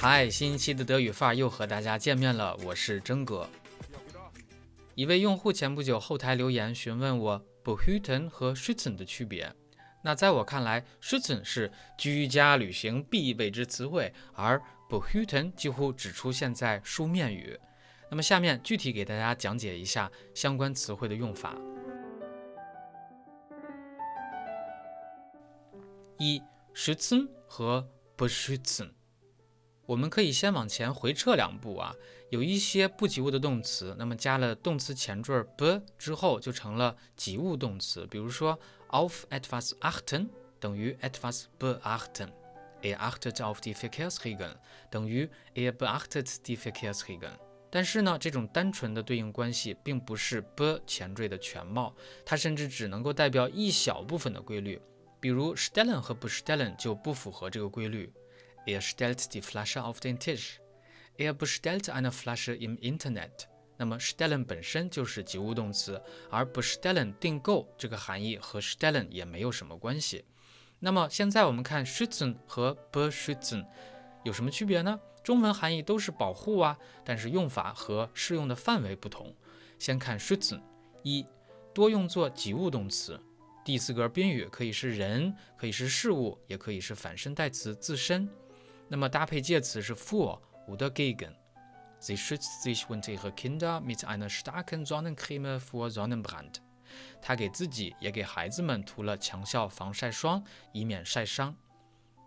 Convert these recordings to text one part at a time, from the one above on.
嗨，新一期的德语范儿又和大家见面了，我是真哥。一位用户前不久后台留言询问我 “behüten” 和 “schützen” 的区别。那在我看来，“schützen” 是居家旅行必备之词汇，而 “behüten” 几乎只出现在书面语。那么下面具体给大家讲解一下相关词汇的用法。一 schützen 和 beschützen。我们可以先往前回撤两步啊，有一些不及物的动词，那么加了动词前缀 be 之后就成了及物动词。比如说，auf etwas achten 等于 etwas beachten，er achtet auf die Verkehrsregeln 等于 er beachtet die Verkehrsregeln。但是呢，这种单纯的对应关系并不是 be 前缀的全貌，它甚至只能够代表一小部分的规律。比如 stellen 和 bestellen 就不符合这个规律。Er stellt die Flasche auf den Tisch. Er bestellt eine Flasche im Internet. 那么 stellen 本身就是及物动词，而 bestellen 订购这个含义和 stellen 也没有什么关系。那么现在我们看 schützen 和 beschützen 有什么区别呢？中文含义都是保护啊，但是用法和适用的范围不同。先看 schützen，一多用作及物动词，第四格宾语可以是人，可以是事物，也可以是反身代词自身。那么搭配介词是 for oder gegen。Sie schützt sich und ihre Kinder mit einer starken Sonnencreme vor Sonnenbrand。她给自己也给孩子们涂了强效防晒霜，以免晒伤。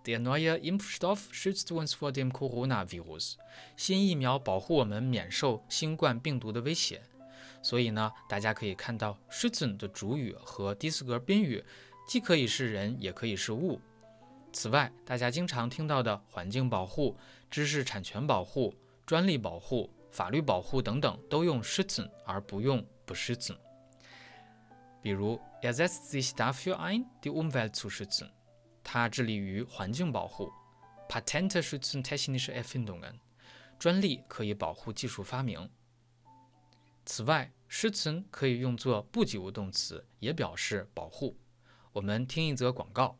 Der neue Impfstoff schützt uns vor dem Coronavirus。新疫苗保护我们免受新冠病毒的威胁。所以呢，大家可以看到 schützen 的主语和第四格宾语，既可以是人，也可以是物。此外，大家经常听到的环境保护、知识产权保护、专利保护、法律保护等等，都用 schützen 而不用 beschützen。比如，er setzt sich dafür ein, die Umwelt zu schützen。他致力于环境保护。Patente schützen technische Erfindungen。专利可以保护技术发明。此外，schützen 可以用作不及物动词，也表示保护。我们听一则广告。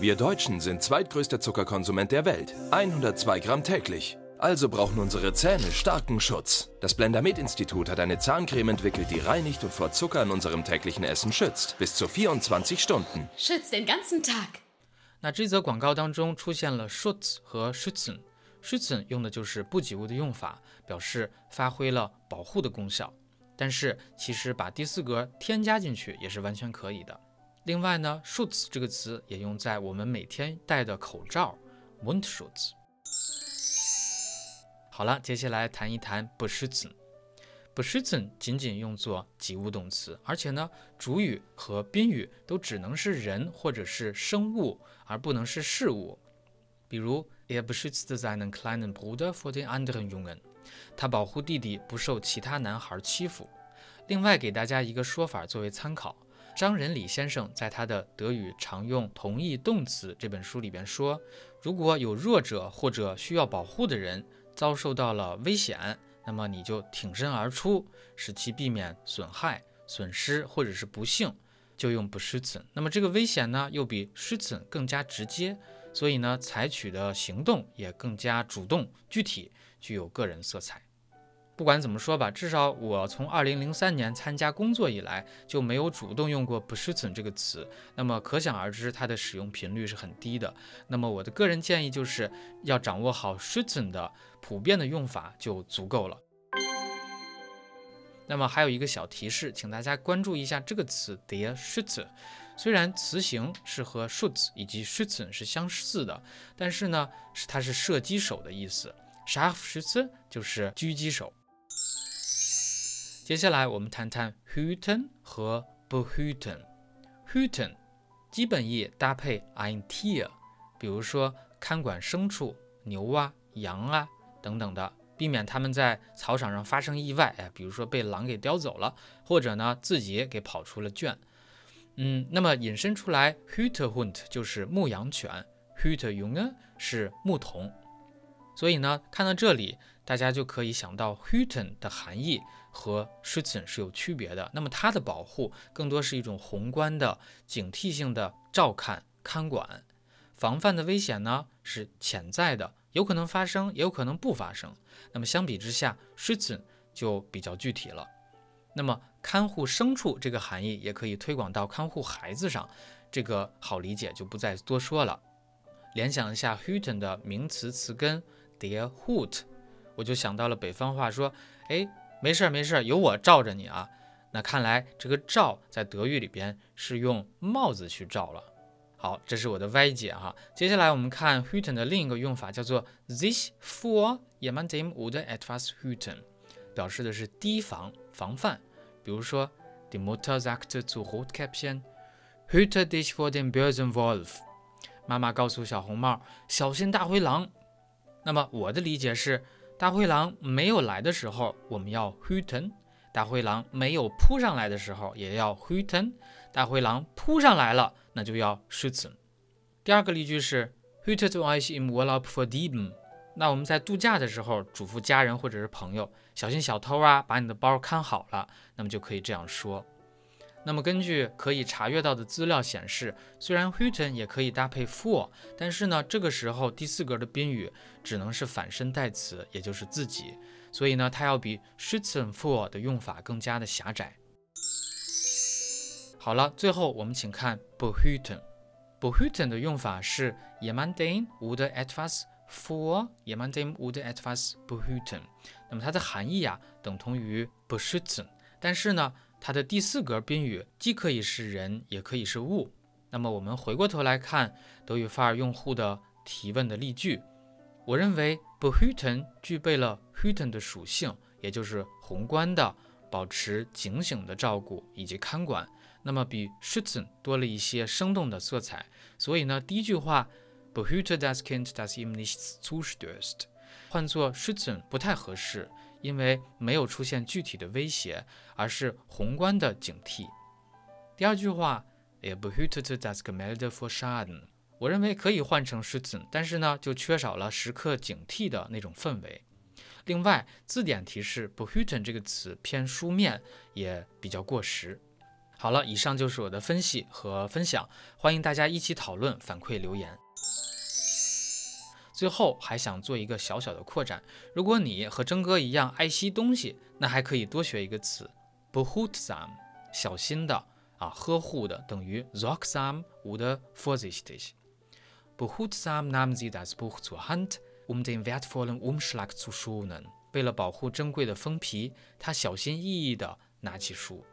Wir Deutschen sind zweitgrößter Zuckerkonsument der Welt. 102 Gramm täglich. Also brauchen unsere Zähne starken Schutz. Das Blendermed-Institut hat eine Zahncreme entwickelt, die reinigt und vor Zucker in unserem täglichen Essen schützt. Bis zu 24 Stunden. Schützt den ganzen Tag. 那这则广告当中出现了 Schutz 和 schützen。schützen 用的就是不及物的用法，表示发挥了保护的功效。但是其实把第四格添加进去也是完全可以的。 另外呢，schutz 这个词也用在我们每天戴的口罩 m u n d s c h u t z 好了，接下来谈一谈 b e s c h ü t z e n b e s c h ü t z 仅仅用作及物动词，而且呢，主语和宾语都只能是人或者是生物，而不能是事物。比如，er beschützt seinen kleinen Bruder vor den anderen Jungen，他保护弟弟不受其他男孩欺负。另外，给大家一个说法作为参考。张仁礼先生在他的《德语常用同义动词》这本书里边说，如果有弱者或者需要保护的人遭受到了危险，那么你就挺身而出，使其避免损害、损失或者是不幸，就用 b e s c h n。那么这个危险呢，又比 s c h n 更加直接，所以呢，采取的行动也更加主动、具体，具有个人色彩。不管怎么说吧，至少我从二零零三年参加工作以来就没有主动用过 beschützen 这个词，那么可想而知它的使用频率是很低的。那么我的个人建议就是要掌握好 schützen 的普遍的用法就足够了。那么还有一个小提示，请大家关注一下这个词 der Schütze，虽然词形是和 schutz 以及 schützen 是相似的，但是呢，是它是射击手的意思，Scharfschütze 就是狙击手。接下来我们谈谈 hüten 和 behüten。hüten 基本意搭配 ein Tier，比如说看管牲畜，牛啊、羊啊等等的，避免它们在草场上发生意外，哎，比如说被狼给叼走了，或者呢自己给跑出了圈。嗯，那么引申出来，hütehund 就是牧羊犬，hütejunge 是牧童。所以呢，看到这里，大家就可以想到 hüten 的含义。和 schützen 是有区别的。那么它的保护更多是一种宏观的、警惕性的照看、看管；防范的危险呢是潜在的、有可能发生，也有可能不发生。那么相比之下，schützen 就比较具体了。那么看护牲畜这个含义也可以推广到看护孩子上，这个好理解就不再多说了。联想一下 hüten 的名词词根 dear Hoot，我就想到了北方话，说，哎，没事儿没事儿，有我罩着你啊。那看来这个罩在德语里边是用帽子去罩了。好，这是我的歪解哈。接下来我们看 huten 的另一个用法，叫做 sich vor jemandem oder etwas hüten，表示的是提防、防范。比如说，die Mutter sagte zu Rotkäppchen，hüte dich vor dem bösen Wolf。妈妈告诉小红帽，小心大灰狼。那么我的理解是，大灰狼没有来的时候，我们要 h u t e n 大灰狼没有扑上来的时候，也要 h u t e n 大灰狼扑上来了，那就要 schützen。第二个例句是 hütet euch im Urlaub vor Dieben。那我们在度假的时候，嘱咐家人或者是朋友，小心小偷啊，把你的包看好了，那么就可以这样说。那么根据可以查阅到的资料显示，虽然 HUTEN 也可以搭配 for，但是呢，这个时候第四格的宾语只能是反身代词，也就是自己，所以呢，它要比 schützen for 的用法更加的狭窄。好了，最后我们请看 behüten。behüten 的用法是 jemanden oder etwas vor jemanden oder etwas behüten。那么它的含义啊，等同于 beschützen，但是呢。它的第四格宾语既可以是人，也可以是物。那么我们回过头来看德语法尔用户的提问的例句，我认为 behüten 具备了 hüten 的属性，也就是宏观的、保持警醒的照顾以及看管。那么比 schützen 多了一些生动的色彩。所以呢，第一句话 behüte das Kind, das ihm nichts zustößt，换作 schützen 不太合适。因为没有出现具体的威胁，而是宏观的警惕。第二句话，er behütete das Gemälde vor Schaden，我认为可以换成 schützen，但是呢，就缺少了时刻警惕的那种氛围。另外，字典提示 behüten 这个词偏书面，也比较过时。好了，以上就是我的分析和分享，欢迎大家一起讨论、反馈留言。最后还想做一个小小的扩展，如果你和征哥一样爱惜东西，那还可以多学一个词 b e h u t s a m 小心的啊，呵护的，等于 sorgsam oder vorsichtig。behuttsam nahmen sie das Buch zur Hand, um den wertvollen Umschlag zu schonen。为了保护珍贵的封皮，他小心翼翼地拿起书。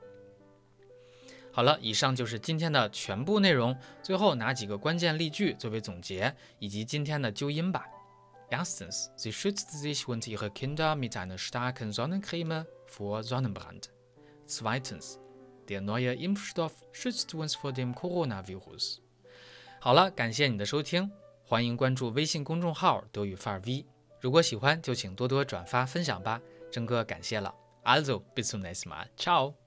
好了，以上就是今天的全部内容。最后拿几个关键例句作为总结，以及今天的纠音吧。Erstens, sie schützt sich und ihre Kinder mit einer starken Sonnencreme vor Sonnenbrand. Zweitens, der neue Impfstoff schützt uns vor dem Coronavirus. 好了，感谢你的收听，欢迎关注微信公众号“德语范儿 V”。如果喜欢，就请多多转发分享吧。真哥感谢了。Also bis zum nächsten Mal. Ciao.